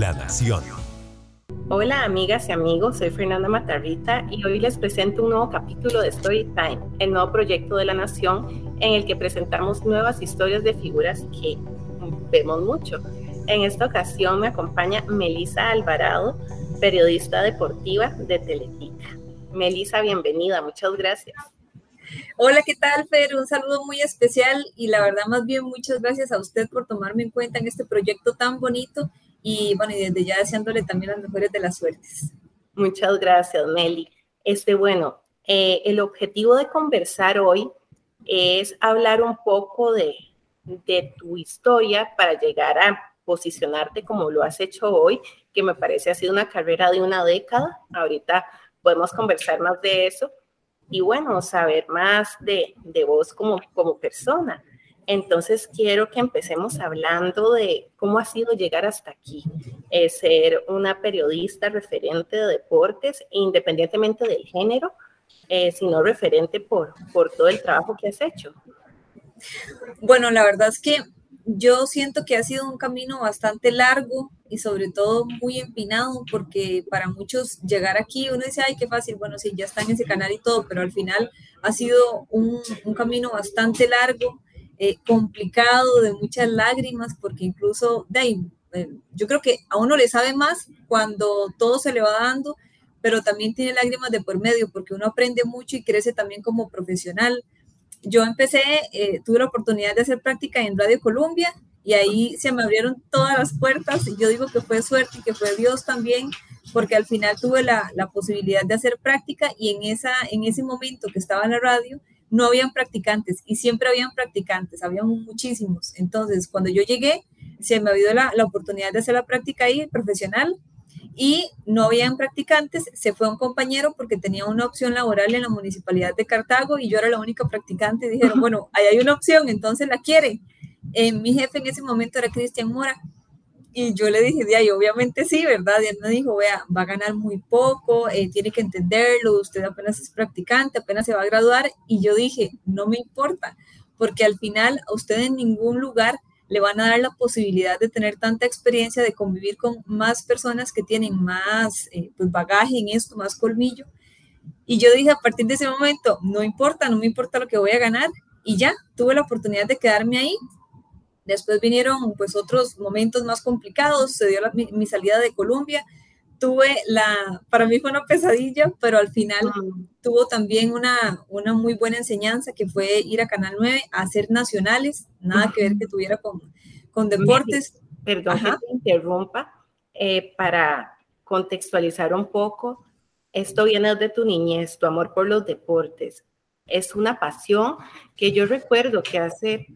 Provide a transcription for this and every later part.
La Nación. Hola amigas y amigos, soy Fernanda Matarrita y hoy les presento un nuevo capítulo de Storytime, el nuevo proyecto de la Nación en el que presentamos nuevas historias de figuras que vemos mucho. En esta ocasión me acompaña Melisa Alvarado, periodista deportiva de Teletica. Melisa, bienvenida, muchas gracias. Hola, ¿qué tal, Fer? Un saludo muy especial y la verdad, más bien, muchas gracias a usted por tomarme en cuenta en este proyecto tan bonito y bueno, y desde ya deseándole también las mejores de las suertes. Muchas gracias, Meli. Este, bueno, eh, el objetivo de conversar hoy es hablar un poco de, de tu historia para llegar a posicionarte como lo has hecho hoy, que me parece ha sido una carrera de una década. Ahorita podemos conversar más de eso y bueno, saber más de, de vos como, como persona. Entonces quiero que empecemos hablando de cómo ha sido llegar hasta aquí, eh, ser una periodista referente de deportes, independientemente del género, eh, sino referente por, por todo el trabajo que has hecho. Bueno, la verdad es que yo siento que ha sido un camino bastante largo y sobre todo muy empinado porque para muchos llegar aquí uno dice, ay, qué fácil, bueno, sí, ya está en ese canal y todo, pero al final ha sido un, un camino bastante largo eh, complicado, de muchas lágrimas, porque incluso de ahí, eh, yo creo que a uno le sabe más cuando todo se le va dando, pero también tiene lágrimas de por medio, porque uno aprende mucho y crece también como profesional. Yo empecé, eh, tuve la oportunidad de hacer práctica en Radio Colombia y ahí se me abrieron todas las puertas y yo digo que fue suerte y que fue Dios también, porque al final tuve la, la posibilidad de hacer práctica y en, esa, en ese momento que estaba en la radio, no habían practicantes y siempre habían practicantes, habían muchísimos. Entonces, cuando yo llegué, se me dio la, la oportunidad de hacer la práctica ahí profesional y no habían practicantes, se fue un compañero porque tenía una opción laboral en la municipalidad de Cartago y yo era la única practicante y dijeron, bueno, ahí hay una opción, entonces la quiere. Eh, mi jefe en ese momento era Cristian Mora y yo le dije, y obviamente sí, ¿verdad? Y él me dijo, vea, va a ganar muy poco, eh, tiene que entenderlo, usted apenas es practicante, apenas se va a graduar. Y yo dije, no me importa, porque al final a usted en ningún lugar le van a dar la posibilidad de tener tanta experiencia, de convivir con más personas que tienen más eh, pues bagaje en esto, más colmillo. Y yo dije, a partir de ese momento, no importa, no me importa lo que voy a ganar. Y ya, tuve la oportunidad de quedarme ahí Después vinieron pues otros momentos más complicados, se dio mi, salida de Colombia, tuve la, para mí fue una pesadilla, pero al final tuvo también una, una muy buena enseñanza que fue ir a Canal 9 a hacer nacionales, nada que ver que tuviera con, con deportes. Perdón que te interrumpa, eh, para contextualizar un poco, esto viene de tu niñez, tu amor por los deportes. Es una pasión que yo recuerdo que hace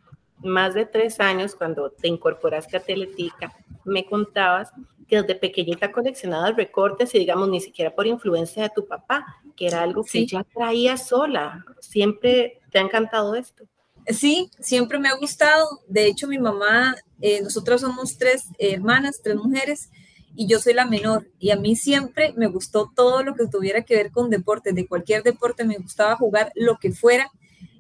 más de tres años, cuando te incorporaste a Teletica, me contabas que desde pequeñita coleccionabas recortes y digamos ni siquiera por influencia de tu papá, que era algo que ya traía sola. ¿Siempre te ha encantado esto? Sí, siempre me ha gustado. De hecho, mi mamá, eh, nosotros somos tres hermanas, tres mujeres, y yo soy la menor. Y a mí siempre me gustó todo lo que tuviera que ver con deporte. De cualquier deporte me gustaba jugar lo que fuera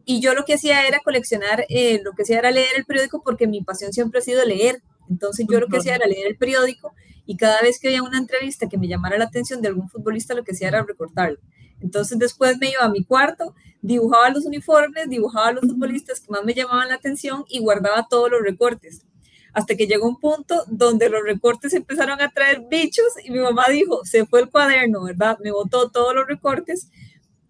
y yo lo que hacía era coleccionar, eh, lo que hacía era leer el periódico porque mi pasión siempre ha sido leer. Entonces yo lo que hacía era leer el periódico y cada vez que había una entrevista que me llamara la atención de algún futbolista, lo que hacía era recortarlo. Entonces después me iba a mi cuarto, dibujaba los uniformes, dibujaba los futbolistas que más me llamaban la atención y guardaba todos los recortes. Hasta que llegó un punto donde los recortes empezaron a traer bichos y mi mamá dijo, se fue el cuaderno, ¿verdad? Me botó todos los recortes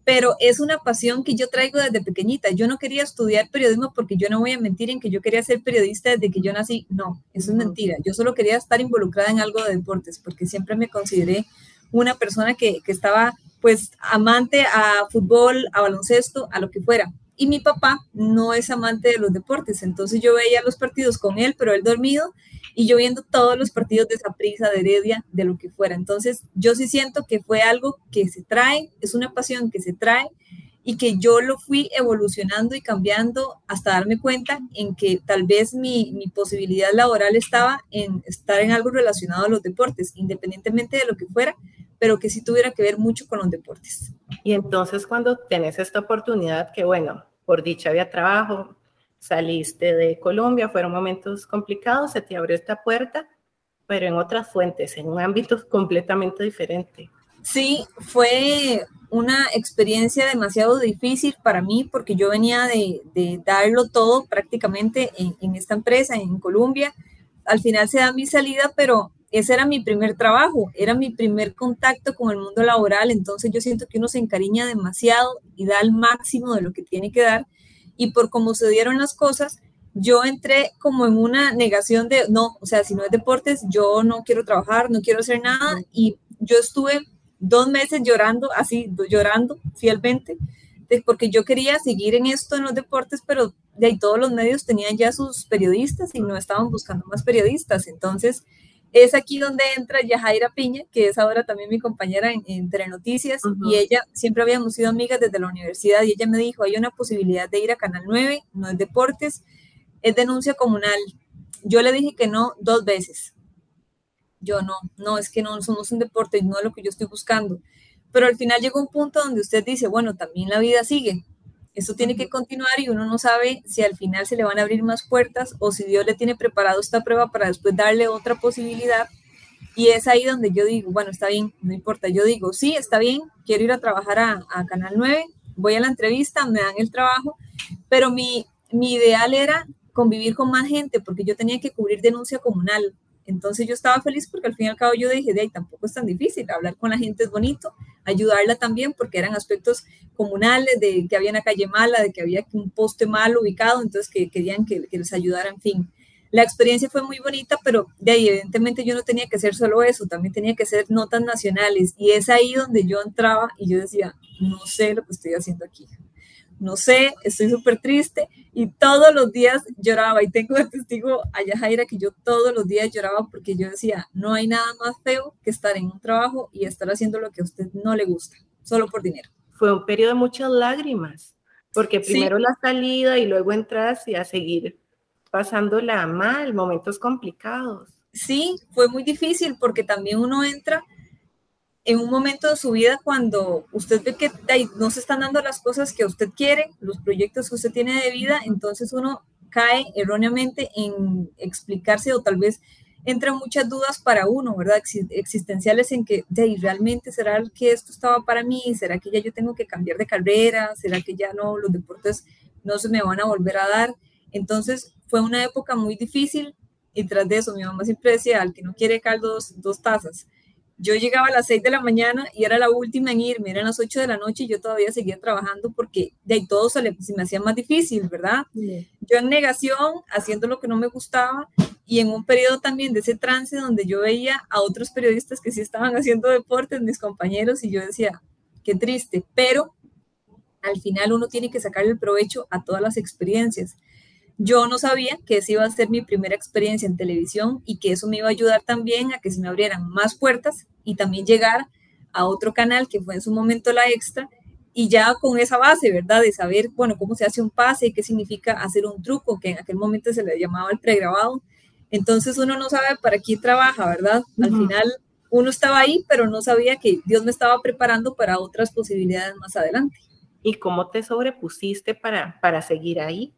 pero es una pasión que yo traigo desde pequeñita. Yo no quería estudiar periodismo porque yo no voy a mentir en que yo quería ser periodista desde que yo nací. No, eso es mentira. Yo solo quería estar involucrada en algo de deportes porque siempre me consideré una persona que, que estaba pues amante a fútbol, a baloncesto, a lo que fuera. Y mi papá no es amante de los deportes, entonces yo veía los partidos con él, pero él dormido, y yo viendo todos los partidos de prisa de Heredia, de lo que fuera. Entonces, yo sí siento que fue algo que se trae, es una pasión que se trae y que yo lo fui evolucionando y cambiando hasta darme cuenta en que tal vez mi, mi, posibilidad laboral estaba en estar en algo relacionado a los deportes, independientemente de lo que fuera, pero que sí tuviera que ver mucho con los deportes. Y entonces cuando tenés esta oportunidad, que bueno, por dicha había trabajo, saliste de Colombia, fueron momentos complicados, se te abrió esta puerta pero en otras fuentes, en un ámbito completamente diferente. Sí, fue una experiencia demasiado difícil para mí porque yo venía de, darlo todo prácticamente en, en, esta empresa, en Colombia. Al final se da mi salida, pero ese era mi primer trabajo, era mi primer contacto con el mundo laboral, entonces yo siento que uno se encariña demasiado y da el máximo de lo que tiene que dar. Y por cómo se dieron las cosas, yo entré como en una negación de, no, o sea, si no es deportes, yo no quiero trabajar, no quiero hacer nada. Y yo estuve dos meses llorando, así, llorando fielmente, porque yo quería seguir en esto, en los deportes, pero de ahí todos los medios tenían ya sus periodistas y no estaban buscando más periodistas. Entonces, es aquí donde entra Yajaira Piña, que es ahora también mi compañera en, Entre Noticias, y ella, siempre habíamos sido amigas desde la universidad, y ella me dijo, hay una posibilidad de ir a Canal 9, no es deportes, es denuncia comunal. Yo le dije que no dos veces. Yo no, no, es que no somos un deporte, no es lo que yo estoy buscando. Pero al final llega un punto donde usted dice, bueno, también la vida sigue. Esto tiene que continuar y uno no sabe si al final se le van a abrir más puertas o si Dios le tiene preparado esta prueba para después darle otra posibilidad. Y es ahí donde yo digo, bueno, está bien, no importa. Yo digo, sí, está bien, quiero ir a trabajar a, a Canal 9, voy a la entrevista, me dan el trabajo, pero mi, mi ideal era convivir con más gente porque yo tenía que cubrir denuncia comunal. Entonces yo estaba feliz porque al fin y al cabo yo dije, de ahí tampoco es tan difícil, hablar con la gente es bonito, ayudarla también porque eran aspectos comunales, de que había una calle mala, de que había un poste mal ubicado, entonces que querían que, que les ayudara, en fin. La experiencia fue muy bonita, pero de ahí evidentemente yo no tenía que ser solo eso, también tenía que ser notas nacionales y es ahí donde yo entraba y yo decía, no sé lo que estoy haciendo aquí no sé, estoy súper triste y todos los días lloraba y tengo de testigo a Yajaira que yo todos los días lloraba porque yo decía, no hay nada más feo que estar en un trabajo y estar haciendo lo que a usted no le gusta, solo por dinero. Fue un periodo de muchas lágrimas, porque primero la salida y luego entras y a seguir pasándola mal, momentos complicados. Sí, fue muy difícil porque también uno entra en un momento de su vida cuando usted ve que no se están dando las cosas que usted quiere, los proyectos que usted tiene de vida, entonces uno cae erróneamente en explicarse o tal vez entran muchas dudas para uno, ¿verdad? Existenciales en que, de realmente será que esto estaba para mí, será que ya yo tengo que cambiar de carrera, será que ya no, los deportes no se me van a volver a dar. Entonces fue una época muy difícil y tras de eso mi mamá siempre decía, al que no quiere caldo, dos tazas yo llegaba a las 6 de la mañana y era la última en irme, eran las 8 de la noche y yo todavía seguía trabajando porque de ahí todo se, me hacía más difícil, ¿verdad? Yo en negación, haciendo lo que no me gustaba y en un periodo también de ese trance donde yo veía a otros periodistas que sí estaban haciendo deportes, mis compañeros, y yo decía, qué triste, pero al final uno tiene que sacarle el provecho a todas las experiencias. Yo no sabía que esa iba a ser mi primera experiencia en televisión y que eso me iba a ayudar también a que se me abrieran más puertas y también llegar a otro canal que fue en su momento la extra y ya con esa base, ¿verdad? De saber, bueno, cómo se hace un pase, qué significa hacer un truco, que en aquel momento se le llamaba el pregrabado. Entonces uno no sabe para quién trabaja, ¿verdad? Al final uno estaba ahí, pero no sabía que Dios me estaba preparando para otras posibilidades más adelante. ¿Y cómo te sobrepusiste para, para seguir ahí?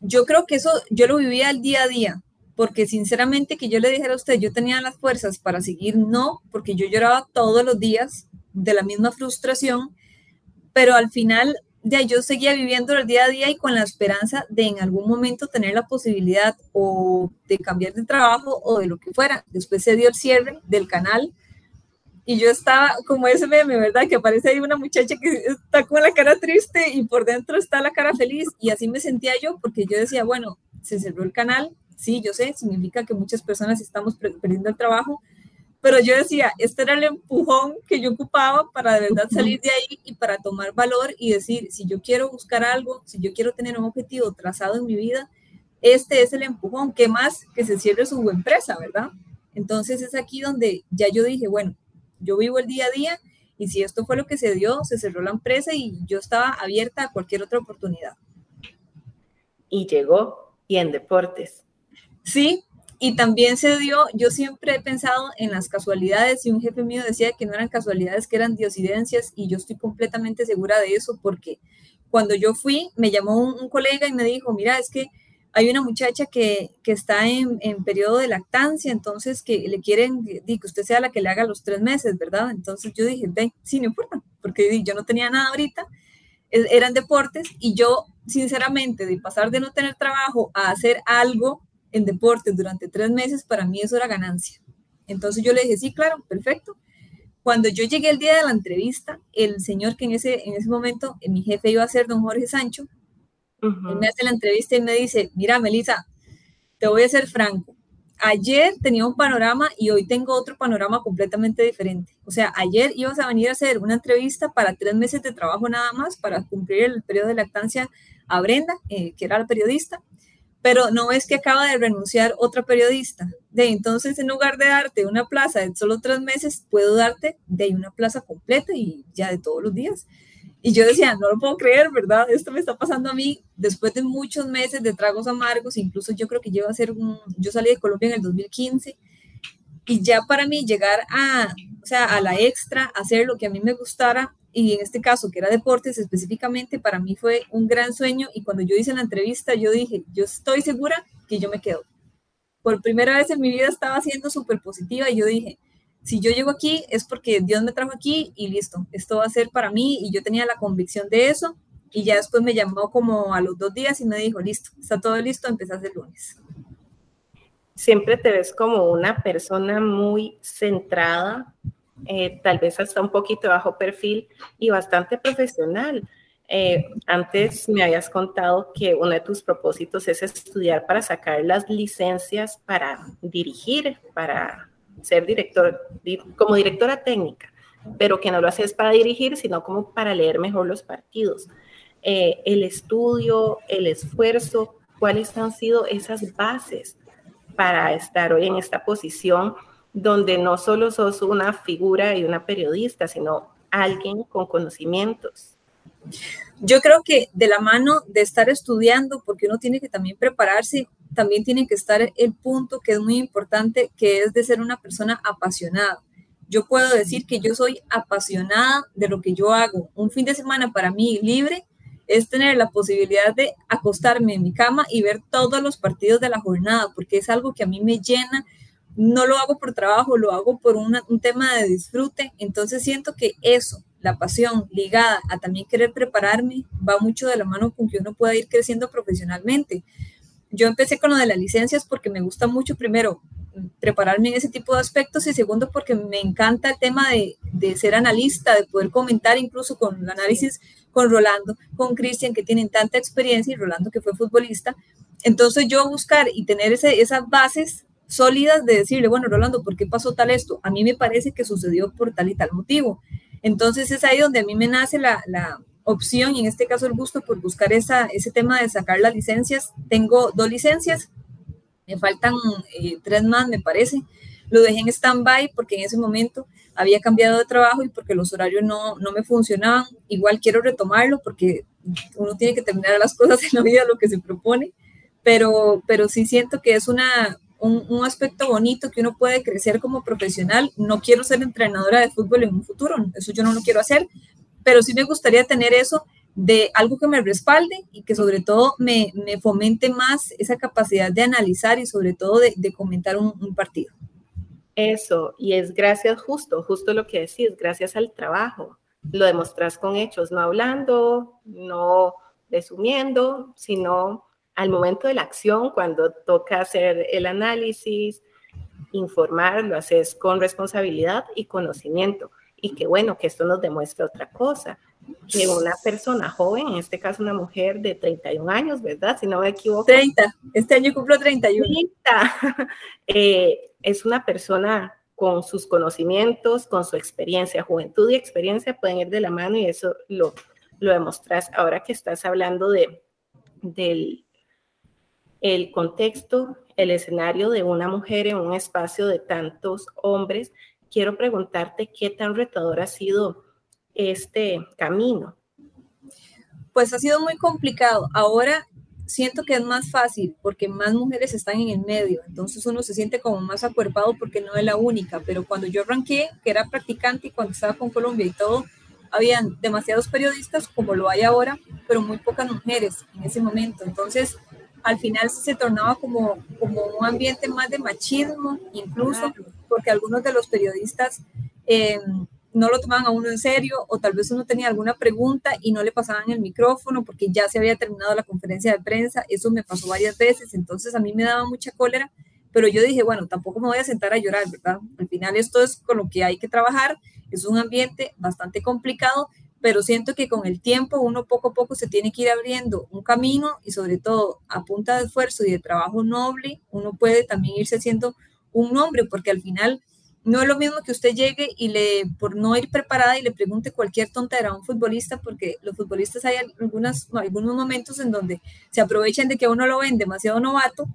Yo creo que eso yo lo vivía al día a día, porque sinceramente que yo le dijera a usted, yo tenía las fuerzas para seguir, no, porque yo lloraba todos los días de la misma frustración, pero al final ya yo seguía viviendo el día a día y con la esperanza de en algún momento tener la posibilidad o de cambiar de trabajo o de lo que fuera. Después se dio el cierre del canal y yo estaba como ese meme, ¿verdad? Que aparece ahí una muchacha que está con la cara triste y por dentro está la cara feliz y así me sentía yo porque yo decía, bueno, se cerró el canal, sí, yo sé, significa que muchas personas estamos perdiendo el trabajo, pero yo decía, este era el empujón que yo ocupaba para de verdad salir de ahí y para tomar valor y decir, si yo quiero buscar algo, si yo quiero tener un objetivo trazado en mi vida, este es el empujón, ¿qué más que se cierre su empresa, verdad? Entonces es aquí donde ya yo dije, bueno, yo vivo el día a día y si esto fue lo que se dio, se cerró la empresa y yo estaba abierta a cualquier otra oportunidad. Y llegó, y en deportes. Sí, y también se dio, yo siempre he pensado en las casualidades y un jefe mío decía que no eran casualidades, que eran diosidencias y yo estoy completamente segura de eso porque cuando yo fui, me llamó un, un colega y me dijo, mira, es que hay una muchacha que, está en, periodo de lactancia, entonces que le quieren que usted sea la que le haga los tres meses, ¿verdad? Entonces yo dije, ve, sí, no importa, porque yo no tenía nada ahorita, e, eran deportes y yo, sinceramente, de pasar de no tener trabajo a hacer algo en deportes durante tres meses, para mí eso era ganancia. Entonces yo le dije, sí, claro, perfecto. Cuando yo llegué el día de la entrevista, el señor que en ese, en ese momento, mi jefe iba a ser don Jorge Sancho, me hace la entrevista y me dice, mira, Melissa, te voy a ser franco. Ayer tenía un panorama y hoy tengo otro panorama completamente diferente. O sea, ayer ibas a venir a hacer una entrevista para tres meses de trabajo nada más para cumplir el periodo de lactancia a Brenda, eh, que era la periodista, pero no es que acaba de renunciar otra periodista. De entonces, en lugar de darte una plaza de solo tres meses, puedo darte de una plaza completa y ya de todos los días. Y yo decía, no lo puedo creer, ¿verdad? Esto me está pasando a mí después de muchos meses de tragos amargos, incluso yo creo que llevo a ser un, yo salí de Colombia en el 2015 y ya para mí llegar a, o sea, a la extra, hacer lo que a mí me gustara y en este caso que era deportes específicamente, para mí fue un gran sueño y cuando yo hice la entrevista yo dije, yo estoy segura que yo me quedo. Por primera vez en mi vida estaba siendo súper positiva y yo dije, si yo llego aquí es porque Dios me trajo aquí y listo, esto va a ser para mí y yo tenía la convicción de eso y ya después me llamó como a los dos días y me dijo, listo, está todo listo, empezás el lunes. Siempre te ves como una persona muy centrada, eh, tal vez hasta un poquito bajo perfil y bastante profesional. Eh, antes me habías contado que uno de tus propósitos es estudiar para sacar las licencias para dirigir, para ser director, como directora técnica, pero que no lo haces para dirigir, sino como para leer mejor los partidos. Eh, el estudio, el esfuerzo, cuáles han sido esas bases para estar hoy en esta posición donde no solo sos una figura y una periodista, sino alguien con conocimientos. Yo creo que de la mano de estar estudiando, porque uno tiene que también prepararse también tiene que estar el punto que es muy importante, que es de ser una persona apasionada. Yo puedo decir que yo soy apasionada de lo que yo hago. Un fin de semana para mí libre es tener la posibilidad de acostarme en mi cama y ver todos los partidos de la jornada, porque es algo que a mí me llena. No lo hago por trabajo, lo hago por un tema de disfrute. Entonces siento que eso, la pasión ligada a también querer prepararme, va mucho de la mano con que uno pueda ir creciendo profesionalmente yo empecé con lo de las licencias porque me gusta mucho, primero, prepararme en ese tipo de aspectos y segundo, porque me encanta el tema de, de ser analista, de poder comentar incluso con el análisis con Rolando, con Cristian, que tienen tanta experiencia y Rolando, que fue futbolista. Entonces yo buscar y tener ese, esas bases sólidas de decirle, bueno, Rolando, ¿por qué pasó tal esto? A mí me parece que sucedió por tal y tal motivo. Entonces es ahí donde a mí me nace la, la opción y en este caso el gusto por buscar esa, ese tema de sacar las licencias. Tengo dos licencias, me faltan eh, tres más, me parece. Lo dejé en stand-by porque en ese momento había cambiado de trabajo y porque los horarios no, no me funcionaban. Igual quiero retomarlo porque uno tiene que terminar las cosas en la vida, lo que se propone, pero, pero sí siento que es una, un, un, aspecto bonito que uno puede crecer como profesional. No quiero ser entrenadora de fútbol en un futuro, eso yo no lo quiero hacer, pero sí me gustaría tener eso de algo que me respalde y que sobre todo me, me fomente más esa capacidad de analizar y sobre todo de, comentar un, un, partido. Eso, y es gracias justo, justo lo que decís, gracias al trabajo. Lo demostras con hechos, no hablando, no resumiendo, sino al momento de la acción, cuando toca hacer el análisis, informar, lo haces con responsabilidad y conocimiento y que bueno, que esto nos demuestra otra cosa, que una persona joven, en este caso una mujer de 31 años, ¿verdad? Si no me equivoco. 30, este año cumplo 31. 30, eh, es una persona con sus conocimientos, con su experiencia, juventud y experiencia pueden ir de la mano y eso lo, lo demostras ahora que estás hablando de, del el contexto, el escenario de una mujer en un espacio de tantos hombres quiero preguntarte qué tan retador ha sido este camino. Pues ha sido muy complicado. Ahora siento que es más fácil porque más mujeres están en el medio, entonces uno se siente como más acuerpado porque no es la única, pero cuando yo arranqué, que era practicante y cuando estaba con Colombia y todo, habían demasiados periodistas como lo hay ahora, pero muy pocas mujeres en ese momento. Entonces, al final se tornaba como, como un ambiente más de machismo, incluso porque algunos de los periodistas eh, no lo tomaban a uno en serio o tal vez uno tenía alguna pregunta y no le pasaban el micrófono porque ya se había terminado la conferencia de prensa. Eso me pasó varias veces, entonces a mí me daba mucha cólera, pero yo dije, bueno, tampoco me voy a sentar a llorar, ¿verdad? Al final esto es con lo que hay que trabajar, es un ambiente bastante complicado, pero siento que con el tiempo uno poco a poco se tiene que ir abriendo un camino y sobre todo a punta de esfuerzo y de trabajo noble, uno puede también irse haciendo un nombre, porque al final no es lo mismo que usted llegue y le, por no ir preparada y le pregunte cualquier tontera a un futbolista, porque los futbolistas hay algunas, algunos momentos en donde se aprovechan de que uno lo ven demasiado novato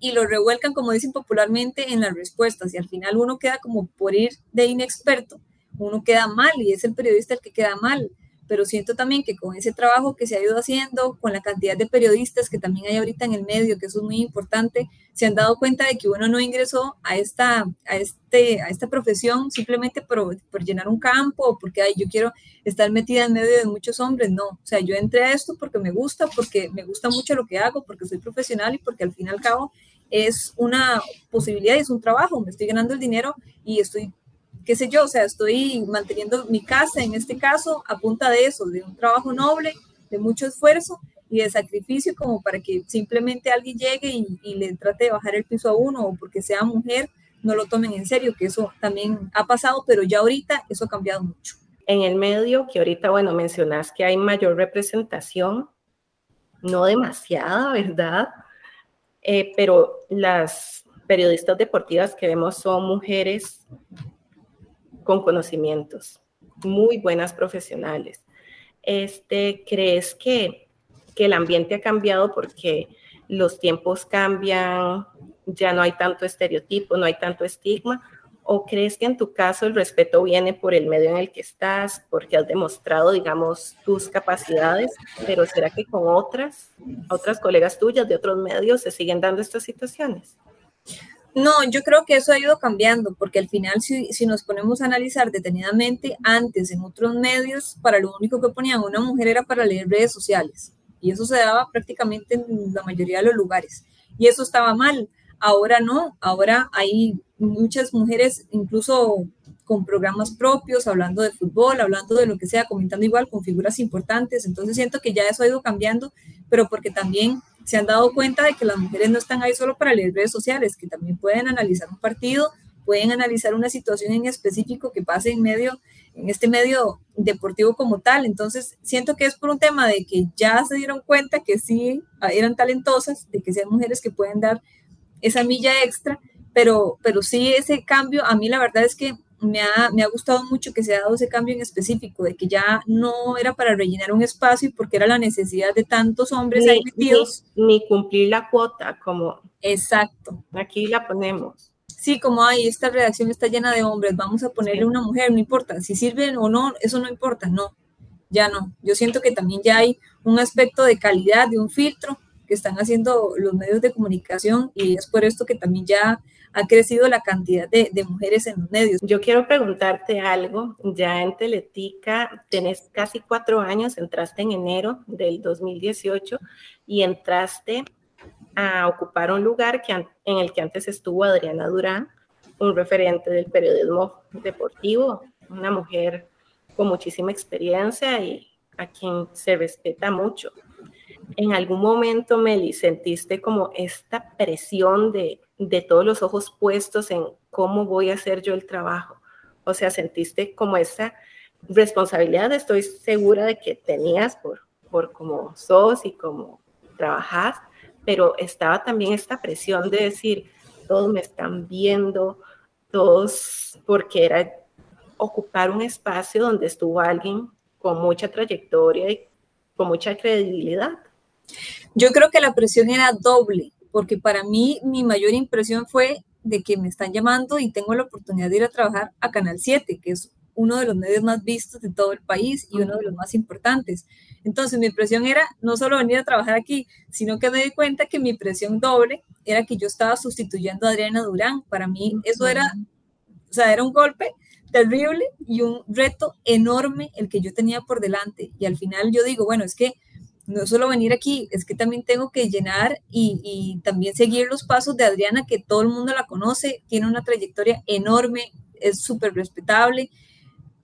y lo revuelcan, como dicen popularmente, en las respuestas y al final uno queda como por ir de inexperto uno queda mal y es el periodista el que queda mal. Pero siento también que con ese trabajo que se ha ido haciendo, con la cantidad de periodistas que también hay ahorita en el medio, que eso es muy importante, se han dado cuenta de que uno no ingresó a esta, a este, a esta profesión simplemente por, por llenar un campo o porque ay, yo quiero estar metida en medio de muchos hombres. No, o sea, yo entré a esto porque me gusta, porque me gusta mucho lo que hago, porque soy profesional y porque al fin y al cabo es una posibilidad y es un trabajo. Me estoy ganando el dinero y estoy qué sé yo, o sea, estoy manteniendo mi casa en este caso a punta de eso, de un trabajo noble, de mucho esfuerzo y de sacrificio como para que simplemente alguien llegue y, le trate de bajar el piso a uno o porque sea mujer, no lo tomen en serio, que eso también ha pasado, pero ya ahorita eso ha cambiado mucho. En el medio, que ahorita, bueno, mencionas que hay mayor representación, no demasiada, ¿verdad? Eh, pero las periodistas deportivas que vemos son mujeres con conocimientos, muy buenas profesionales. Este, ¿Crees que, que el ambiente ha cambiado porque los tiempos cambian, ya no hay tanto estereotipo, no hay tanto estigma? ¿O crees que en tu caso el respeto viene por el medio en el que estás, porque has demostrado, digamos, tus capacidades, pero será que con otras, otras colegas tuyas de otros medios se siguen dando estas situaciones? No, yo creo que eso ha ido cambiando, porque al final si, nos ponemos a analizar detenidamente, antes en otros medios, para lo único que ponían una mujer era para leer redes sociales, y eso se daba prácticamente en la mayoría de los lugares, y eso estaba mal. Ahora no, ahora hay muchas mujeres incluso con programas propios, hablando de fútbol, hablando de lo que sea, comentando igual con figuras importantes, entonces siento que ya eso ha ido cambiando, pero porque también se han dado cuenta de que las mujeres no están ahí solo para leer redes sociales, que también pueden analizar un partido, pueden analizar una situación en específico que pase en medio, en este medio deportivo como tal. Entonces, siento que es por un tema de que ya se dieron cuenta que sí eran talentosas, de que sean mujeres que pueden dar esa milla extra, pero, pero sí ese cambio, a mí la verdad es que me ha, me ha gustado mucho que se ha dado ese cambio en específico, de que ya no era para rellenar un espacio porque era la necesidad de tantos hombres ni, metidos. Ni, cumplir la cuota, como. Exacto. Aquí la ponemos. Sí, como hay, esta redacción está llena de hombres, vamos a ponerle una mujer, no importa, si sirven o no, eso no importa, no, ya no. Yo siento que también ya hay un aspecto de calidad, de un filtro que están haciendo los medios de comunicación y es por esto que también ya ha crecido la cantidad de, mujeres en los medios. Yo quiero preguntarte algo. Ya en Teletica tenés casi cuatro años, entraste en enero del 2018 y entraste a ocupar un lugar que, en el que antes estuvo Adriana Durán, un referente del periodismo deportivo, una mujer con muchísima experiencia y a quien se respeta mucho. ¿En algún momento, Meli, sentiste como esta presión de de todos los ojos puestos en cómo voy a hacer yo el trabajo. O sea, sentiste como esa responsabilidad, estoy segura de que tenías por, por cómo sos y cómo trabajas, pero estaba también esta presión de decir, todos me están viendo, todos, porque era ocupar un espacio donde estuvo alguien con mucha trayectoria y con mucha credibilidad. Yo creo que la presión era doble, porque para mí mi mayor impresión fue de que me están llamando y tengo la oportunidad de ir a trabajar a Canal 7, que es uno de los medios más vistos de todo el país y uno de los más importantes. Entonces mi impresión era no solo venir a trabajar aquí, sino que me di cuenta que mi impresión doble era que yo estaba sustituyendo a Adriana Durán. Para mí eso era, o sea, era un golpe terrible y un reto enorme el que yo tenía por delante. Y al final yo digo, bueno, es que no solo venir aquí, es que también tengo que llenar y, también seguir los pasos de Adriana, que todo el mundo la conoce, tiene una trayectoria enorme, es súper respetable,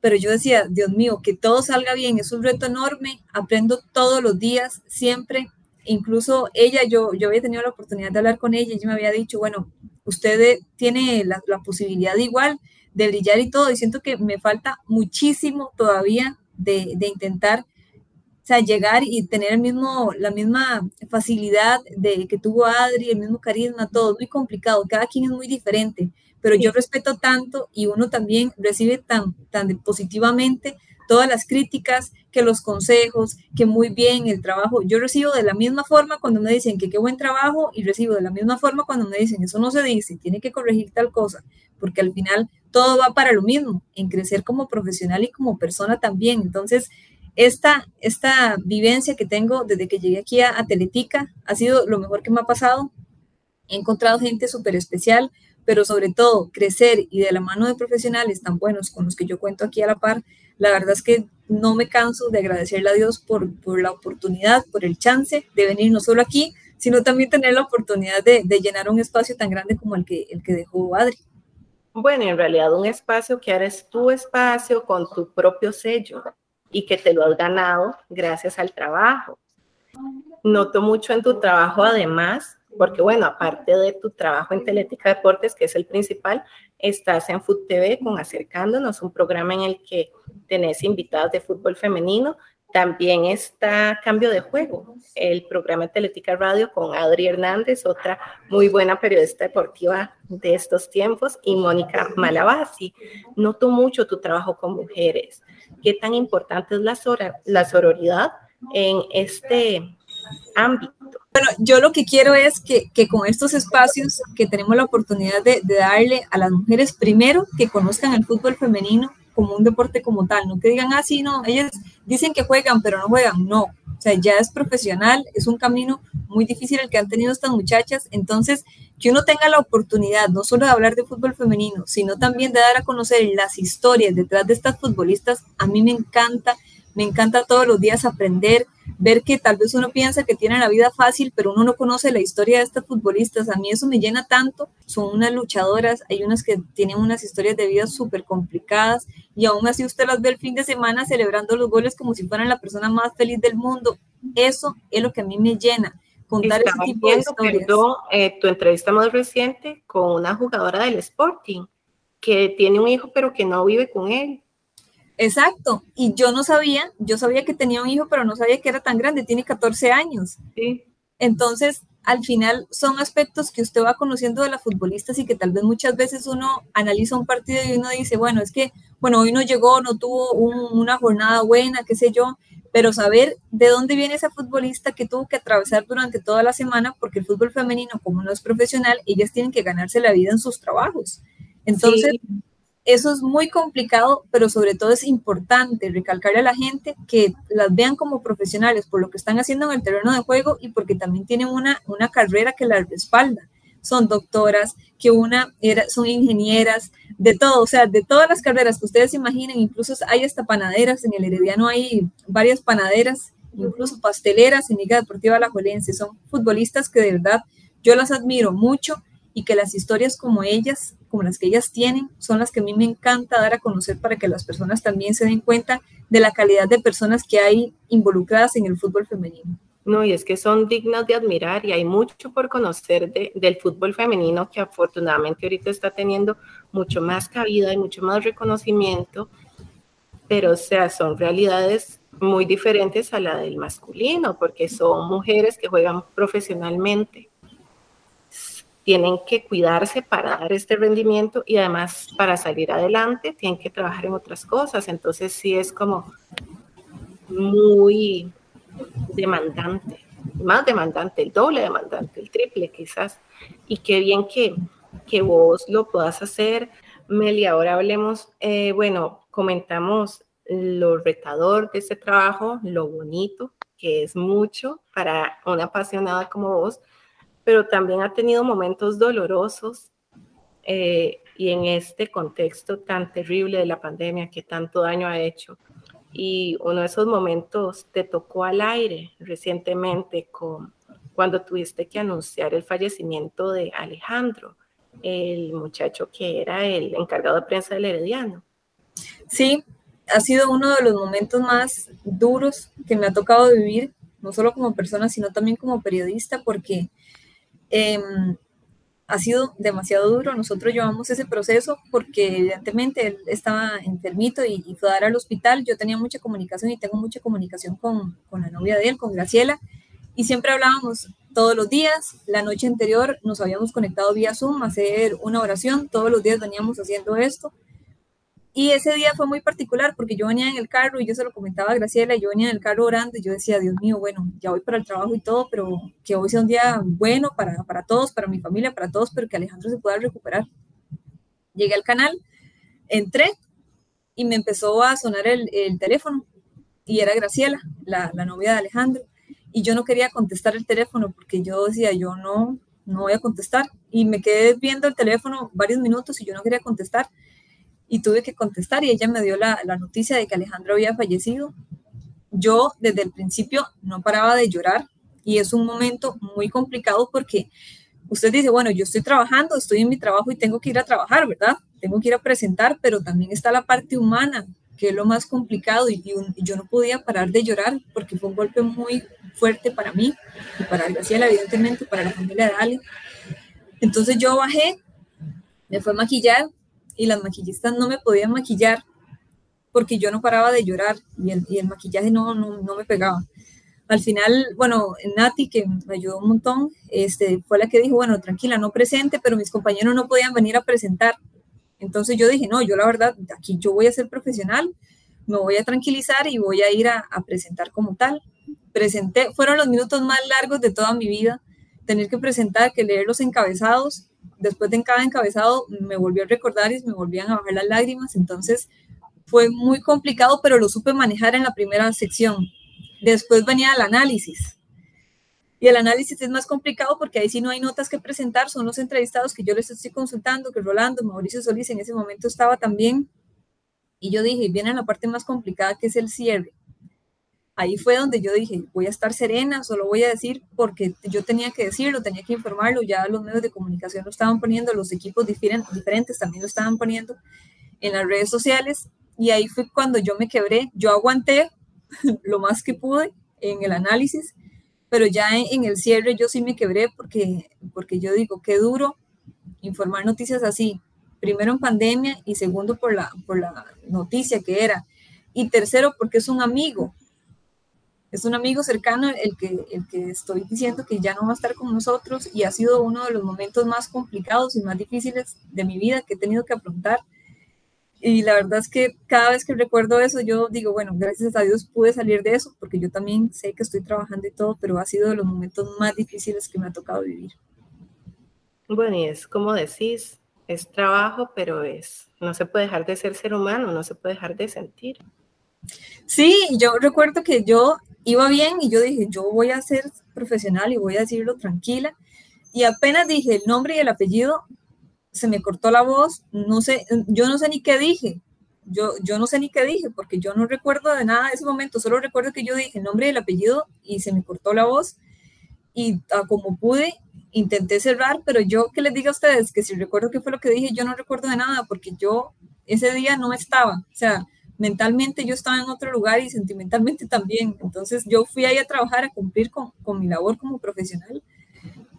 pero yo decía, Dios mío, que todo salga bien, es un reto enorme, aprendo todos los días, siempre, incluso ella, yo, yo había tenido la oportunidad de hablar con ella y ella me había dicho, bueno, usted tiene la, posibilidad igual de brillar y todo, y siento que me falta muchísimo todavía de, intentar sea, llegar y tener el mismo, la misma facilidad de que tuvo Adri, el mismo carisma, todo, muy complicado, cada quien es muy diferente, pero yo respeto tanto y uno también recibe tan, tan positivamente todas las críticas, que los consejos, que muy bien el trabajo. Yo recibo de la misma forma cuando me dicen que qué buen trabajo y recibo de la misma forma cuando me dicen eso no se dice, tiene que corregir tal cosa, porque al final todo va para lo mismo, en crecer como profesional y como persona también. Entonces, esta, esta vivencia que tengo desde que llegué aquí a, a Teletica ha sido lo mejor que me ha pasado. He encontrado gente súper especial, pero sobre todo crecer y de la mano de profesionales tan buenos con los que yo cuento aquí a la par, la verdad es que no me canso de agradecerle a Dios por, por la oportunidad, por el chance de venir no solo aquí, sino también tener la oportunidad de, de, llenar un espacio tan grande como el que, el que dejó Adri. Bueno, en realidad un espacio que ahora es tu espacio con tu propio sello y que te lo has ganado gracias al trabajo. Noto mucho en tu trabajo además porque bueno, aparte de tu trabajo en Teletica Deportes, que es el principal, estás en Food TV con Acercándonos, un programa en el que tenés invitadas de fútbol femenino. También está Cambio de Juego, el programa de Teletica Radio con Adri Hernández, otra muy buena periodista deportiva de estos tiempos, y Mónica Malabasi. Noto mucho tu trabajo con mujeres. ¿Qué tan importante es la, sororidad en este ámbito? Bueno, yo lo que quiero es que, que con estos espacios que tenemos la oportunidad de, de, darle a las mujeres, primero, que conozcan el fútbol femenino como un deporte como tal, no que digan, ah, sí, no, ellas dicen que juegan, pero no juegan, no, o sea, ya es profesional, es un camino muy difícil el que han tenido estas muchachas, entonces, que uno tenga la oportunidad no solo de hablar de fútbol femenino, sino también de dar a conocer las historias detrás de estas futbolistas, a mí me encanta, me encanta todos los días aprender, ver que tal vez uno piensa que tiene la vida fácil, pero uno no conoce la historia de estas futbolistas. A mí eso me llena tanto. Son unas luchadoras, hay unas que tienen unas historias de vida súper complicadas y aún así usted las ve el fin de semana celebrando los goles como si fueran la persona más feliz del mundo. Eso es lo que a mí me llena. Contar ese tipo de historias. Perdón, eh, tu entrevista más reciente con una jugadora del Sporting que tiene un hijo pero que no vive con él Exacto, y yo no sabía, yo sabía que tenía un hijo, pero no sabía que era tan grande, tiene 14 años. Sí. Entonces, al final son aspectos que usted va conociendo de las futbolistas y que tal vez muchas veces uno analiza un partido y uno dice, bueno, es que, bueno, hoy no llegó, no tuvo un, una jornada buena, qué sé yo, pero saber de dónde viene esa futbolista que tuvo que atravesar durante toda la semana, porque el fútbol femenino, como no es profesional, ellas tienen que ganarse la vida en sus trabajos. Entonces, sí eso es muy complicado, pero sobre todo es importante recalcarle a la gente que las vean como profesionales por lo que están haciendo en el terreno de juego y porque también tienen una, una carrera que las respalda. Son doctoras, que una era, son ingenieras, de todo, o sea, de todas las carreras que ustedes imaginen, incluso hay hasta panaderas, en el Herediano hay varias panaderas, incluso pasteleras en Liga Deportiva Alajuelense, son futbolistas que de verdad yo las admiro mucho y que las historias como ellas, como las que ellas tienen, son las que a mí me encanta dar a conocer para que las personas también se den cuenta de la calidad de personas que hay involucradas en el fútbol femenino. No, y es que son dignas de admirar y hay mucho por conocer de, del fútbol femenino que afortunadamente ahorita está teniendo mucho más cabida y mucho más reconocimiento, pero o sea, son realidades muy diferentes a la del masculino, porque son mujeres que juegan profesionalmente tienen que cuidarse para dar este rendimiento y además para salir adelante tienen que trabajar en otras cosas. Entonces sí es como muy demandante, más demandante, el doble demandante, el triple quizás. Y qué bien que, que vos lo puedas hacer. Meli, ahora hablemos, eh, bueno, comentamos lo retador de este trabajo, lo bonito, que es mucho para una apasionada como vos, pero también ha tenido momentos dolorosos eh, y en este contexto tan terrible de la pandemia que tanto daño ha hecho, y uno de esos momentos te tocó al aire recientemente con cuando tuviste que anunciar el fallecimiento de Alejandro, el muchacho que era el encargado de prensa del Herediano. Sí, ha sido uno de los momentos más duros que me ha tocado vivir, no solo como persona, sino también como periodista, porque em, ha sido demasiado duro. Nosotros llevamos ese proceso porque evidentemente él estaba enfermito y, fue a dar al hospital. Yo tenía mucha comunicación y tengo mucha comunicación con, con la novia de él, con Graciela, y siempre hablábamos todos los días. La noche anterior nos habíamos conectado vía Zoom a hacer una oración. Todos los días veníamos haciendo esto. Y ese día fue muy particular porque yo venía en el carro y yo se lo comentaba a Graciela, yo venía en el carro orando y yo decía, Dios mío, bueno, ya voy para el trabajo y todo, pero que hoy sea un día bueno para, para todos, para mi familia, para todos, pero que Alejandro se pueda recuperar. Llegué al canal, entré y me empezó a sonar el, el teléfono y era Graciela, la, la novia de Alejandro, y yo no quería contestar el teléfono porque yo decía, yo no, no voy a contestar. Y me quedé viendo el teléfono varios minutos y yo no quería contestar y tuve que contestar y ella me dio la, la, noticia de que Alejandro había fallecido. Yo desde el principio no paraba de llorar y es un momento muy complicado porque usted dice, bueno, yo estoy trabajando, estoy en mi trabajo y tengo que ir a trabajar, ¿verdad? Tengo que ir a presentar, pero también está la parte humana, que es lo más complicado y, yo no podía parar de llorar porque fue un golpe muy fuerte para mí y para Graciela, evidentemente, para la familia de Ale. Entonces yo bajé, me fue a maquillar y las maquillistas no me podían maquillar porque yo no paraba de llorar y el, y el maquillaje no, no, no, me pegaba. Al final, bueno, Nati, que me ayudó un montón, este, fue la que dijo, bueno, tranquila, no presente, pero mis compañeros no podían venir a presentar. Entonces yo dije, no, yo la verdad, aquí yo voy a ser profesional, me voy a tranquilizar y voy a ir a, a presentar como tal. Presenté, fueron los minutos más largos de toda mi vida, tener que presentar, que leer los encabezados después de cada encabezado me volvió a recordar y me volvían a bajar las lágrimas, entonces fue muy complicado, pero lo supe manejar en la primera sección. Después venía el análisis. Y el análisis es más complicado porque ahí sí no hay notas que presentar, son los entrevistados que yo les estoy consultando, que Rolando, Mauricio Solís en ese momento estaba también. Y yo dije, viene la parte más complicada que es el cierre ahí fue donde yo dije, voy a estar serena, solo voy a decir porque yo tenía que decirlo, tenía que informarlo, ya los medios de comunicación lo estaban poniendo, los equipos diferentes también lo estaban poniendo en las redes sociales y ahí fue cuando yo me quebré, yo aguanté lo más que pude en el análisis, pero ya en, el cierre yo sí me quebré porque, porque yo digo, qué duro informar noticias así, primero en pandemia y segundo por la, por la noticia que era, y tercero porque es un amigo, es un amigo cercano el que, el que estoy diciendo que ya no va a estar con nosotros y ha sido uno de los momentos más complicados y más difíciles de mi vida que he tenido que afrontar. Y la verdad es que cada vez que recuerdo eso, yo digo, bueno, gracias a Dios pude salir de eso, porque yo también sé que estoy trabajando y todo, pero ha sido de los momentos más difíciles que me ha tocado vivir. Bueno, y es como decís, es trabajo, pero es, no se puede dejar de ser ser humano, no se puede dejar de sentir. Sí, yo recuerdo que yo iba bien y yo dije, yo voy a ser profesional y voy a decirlo tranquila. Y apenas dije el nombre y el apellido, se me cortó la voz, no sé, yo no sé ni qué dije. Yo, yo no sé ni qué dije porque yo no recuerdo de nada ese momento, solo recuerdo que yo dije el nombre y el apellido y se me cortó la voz y ah, como pude intenté cerrar, pero yo que les diga a ustedes que si recuerdo qué fue lo que dije, yo no recuerdo de nada porque yo ese día no estaba, o sea, mentalmente yo estaba en otro lugar y sentimentalmente también. Entonces yo fui ahí a trabajar, a cumplir con, con, mi labor como profesional,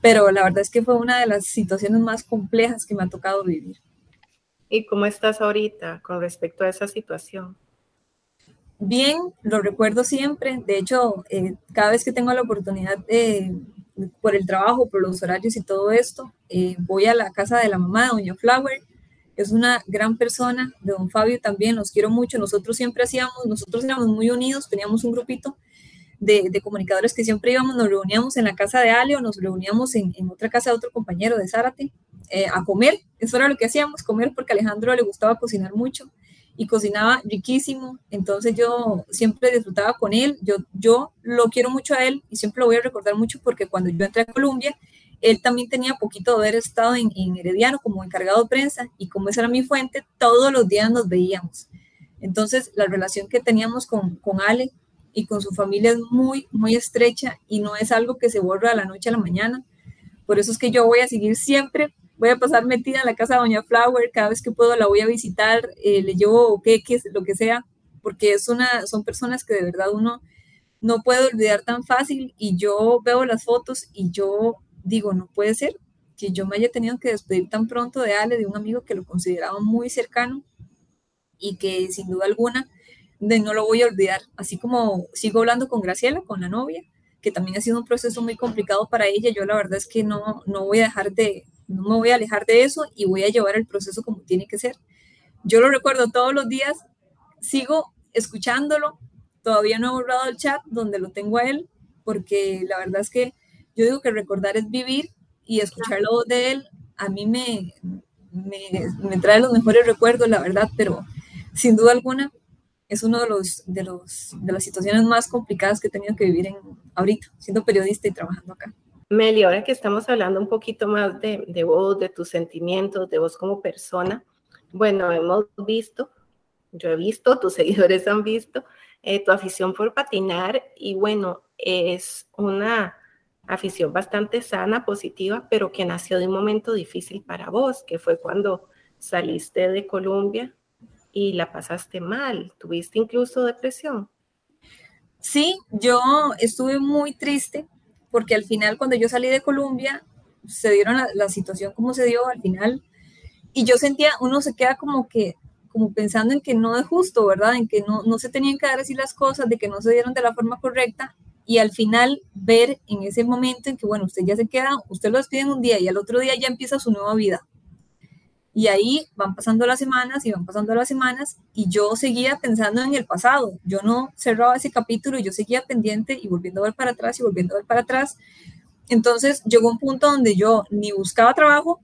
pero la verdad es que fue una de las situaciones más complejas que me ha tocado vivir. ¿Y cómo estás ahorita con respecto a esa situación? Bien, lo recuerdo siempre. De hecho, eh, cada vez que tengo la oportunidad de, por el trabajo, por los horarios y todo esto, eh, voy a la casa de la mamá Doña Flower es una gran persona, de don Fabio también, los quiero mucho, nosotros siempre hacíamos, nosotros éramos muy unidos, teníamos un grupito de, de comunicadores que siempre íbamos, nos reuníamos en la casa de Alio, nos reuníamos en, otra casa de otro compañero de Zárate eh, a comer, eso era lo que hacíamos, comer porque Alejandro le gustaba cocinar mucho y cocinaba riquísimo, entonces yo siempre disfrutaba con él, yo, yo lo quiero mucho a él y siempre lo voy a recordar mucho porque cuando yo entré a Colombia, él también tenía poquito de haber estado en, Herediano como encargado de prensa y como esa era mi fuente, todos los días nos veíamos. Entonces, la relación que teníamos con, con Ale y con su familia es muy, muy estrecha y no es algo que se borra de la noche a la mañana. Por eso es que yo voy a seguir siempre, voy a pasar metida en la casa de Doña Flower, cada vez que puedo la voy a visitar, eh, le llevo queques, lo que sea, porque es una, son personas que de verdad uno no puede olvidar tan fácil y yo veo las fotos y yo digo, no puede ser que yo me haya tenido que despedir tan pronto de Ale, de un amigo que lo consideraba muy cercano y que sin duda alguna de no lo voy a olvidar, así como sigo hablando con Graciela, con la novia, que también ha sido un proceso muy complicado para ella. Yo la verdad es que no, no voy a dejar de, no me voy a alejar de eso y voy a llevar el proceso como tiene que ser. Yo lo recuerdo todos los días, sigo escuchándolo, todavía no he borrado el chat donde lo tengo a él, porque la verdad es que yo digo que recordar es vivir y escuchar la voz de él a mí me, me, me trae los mejores recuerdos, la verdad, pero sin duda alguna es uno de los, de los de las situaciones más complicadas que he tenido que vivir en ahorita, siendo periodista y trabajando acá. Meli, ahora que estamos hablando un poquito más de, de vos, de tus sentimientos, de vos como persona, bueno, hemos visto, yo he visto, tus seguidores han visto eh, tu afición por patinar y bueno, es una afición bastante sana, positiva, pero que nació de un momento difícil para vos, que fue cuando saliste de Colombia y la pasaste mal, tuviste incluso depresión. Sí, yo estuve muy triste porque al final cuando yo salí de Colombia se dieron la, situación como se dio al final y yo sentía, uno se queda como que, como pensando en que no es justo, ¿verdad? En que no, no se tenían que dar así las cosas, de que no se dieron de la forma correcta y al final ver en ese momento en que, bueno, usted ya se queda, usted lo despide en un día y al otro día ya empieza su nueva vida. Y ahí van pasando las semanas y van pasando las semanas y yo seguía pensando en el pasado. Yo no cerraba ese capítulo y yo seguía pendiente y volviendo a ver para atrás y volviendo a ver para atrás. Entonces llegó un punto donde yo ni buscaba trabajo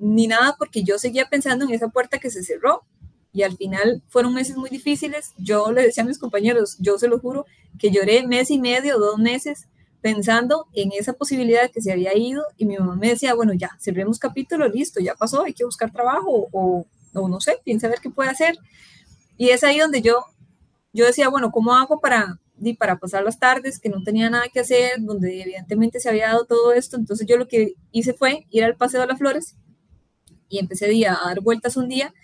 ni nada porque yo seguía pensando en esa puerta que se cerró. Y al final fueron meses muy difíciles. Yo le decía a mis compañeros, yo se lo juro, que lloré mes y medio, dos meses, pensando en esa posibilidad que se había ido y mi mamá me decía, bueno, ya, cerremos capítulo, listo, ya pasó, hay que buscar trabajo o, o no sé, piensa ver qué puede hacer. Y es ahí donde yo, yo decía, bueno, ¿cómo hago para, para pasar las tardes que no tenía nada que hacer, donde evidentemente se había dado todo esto? Entonces yo lo que hice fue ir al Paseo de las Flores y empecé a dar vueltas un día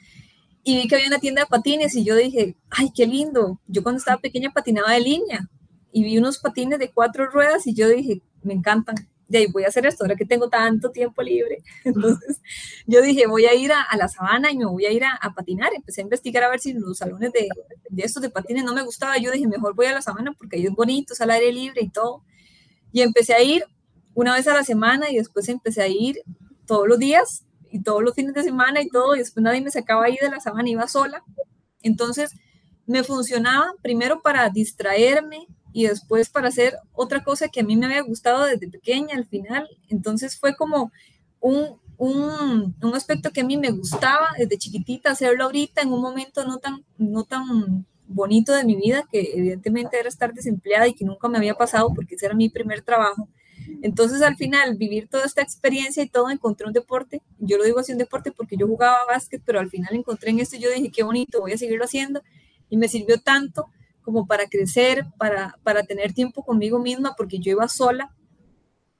y vi que había una tienda de patines y yo dije, ay, qué lindo. Yo cuando estaba pequeña patinaba de línea y vi unos patines de cuatro ruedas y yo dije, me encantan. De ahí voy a hacer esto, ahora que tengo tanto tiempo libre. Entonces yo dije, voy a ir a, la sabana y me voy a ir a, patinar. Empecé a investigar a ver si los salones de, de estos de patines no me gustaba. Yo dije, mejor voy a la sabana porque ahí es bonito, es al aire libre y todo. Y empecé a ir una vez a la semana y después empecé a ir todos los días y todos los fines de semana y todo. Y después nadie me sacaba ahí de la sabana, iba sola. Entonces me funcionaba primero para distraerme, y después para hacer otra cosa que a mí me había gustado desde pequeña al final. Entonces fue como un, un, un, aspecto que a mí me gustaba desde chiquitita hacerlo ahorita en un momento no tan, no tan bonito de mi vida, que evidentemente era estar desempleada y que nunca me había pasado porque ese era mi primer trabajo. Entonces al final vivir toda esta experiencia y todo, encontré un deporte, yo lo digo así un deporte porque yo jugaba básquet, pero al final encontré en esto y yo dije, qué bonito, voy a seguirlo haciendo y me sirvió tanto como para crecer, para, para tener tiempo conmigo misma, porque yo iba sola.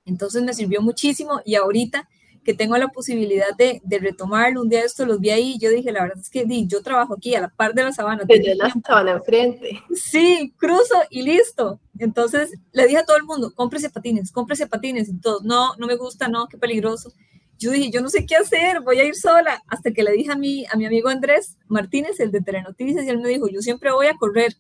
Entonces me sirvió muchísimo y ahorita que tengo la posibilidad de, de retomarlo, un día esto los vi ahí y yo dije, la verdad es que di, yo trabajo aquí a la par de la sabana. De la sabana enfrente. Sí, cruzo y listo. Entonces le dije a todo el mundo, cómprese patines, cómprese patines y todos, no, no me gusta, no, qué peligroso. Yo dije, yo no sé qué hacer, voy a ir sola. Hasta que le dije a mi, a mi amigo Andrés Martínez, el de Telenoticias, y él me dijo, yo siempre voy a correr.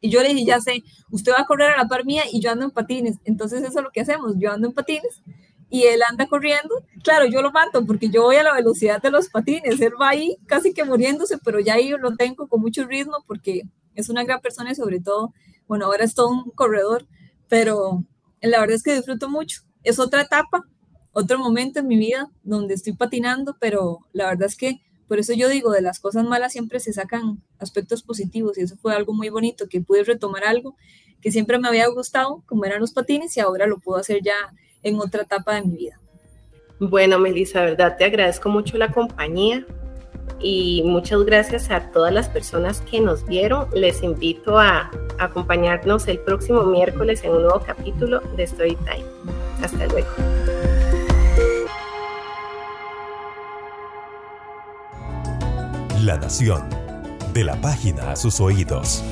Y yo le dije, ya sé, usted va a correr a la par mía y yo ando en patines. Entonces eso es lo que hacemos, yo ando en patines y él anda corriendo. Claro, yo lo mato porque yo voy a la velocidad de los patines. Él va ahí casi que muriéndose, pero ya ahí lo tengo con mucho ritmo porque es una gran persona y sobre todo, bueno, ahora es todo un corredor, pero la verdad es que disfruto mucho. Es otra etapa, otro momento en mi vida donde estoy patinando, pero la verdad es que por eso yo digo, de las cosas malas siempre se sacan aspectos positivos y eso fue algo muy bonito, que pude retomar algo que siempre me había gustado, como eran los patines, y ahora lo puedo hacer ya en otra etapa de mi vida. Bueno, Melissa, verdad, te agradezco mucho la compañía. Y muchas gracias a todas las personas que nos vieron. Les invito a acompañarnos el próximo miércoles en un nuevo capítulo de Storytime. Hasta luego. La Nación, de la página a sus oídos.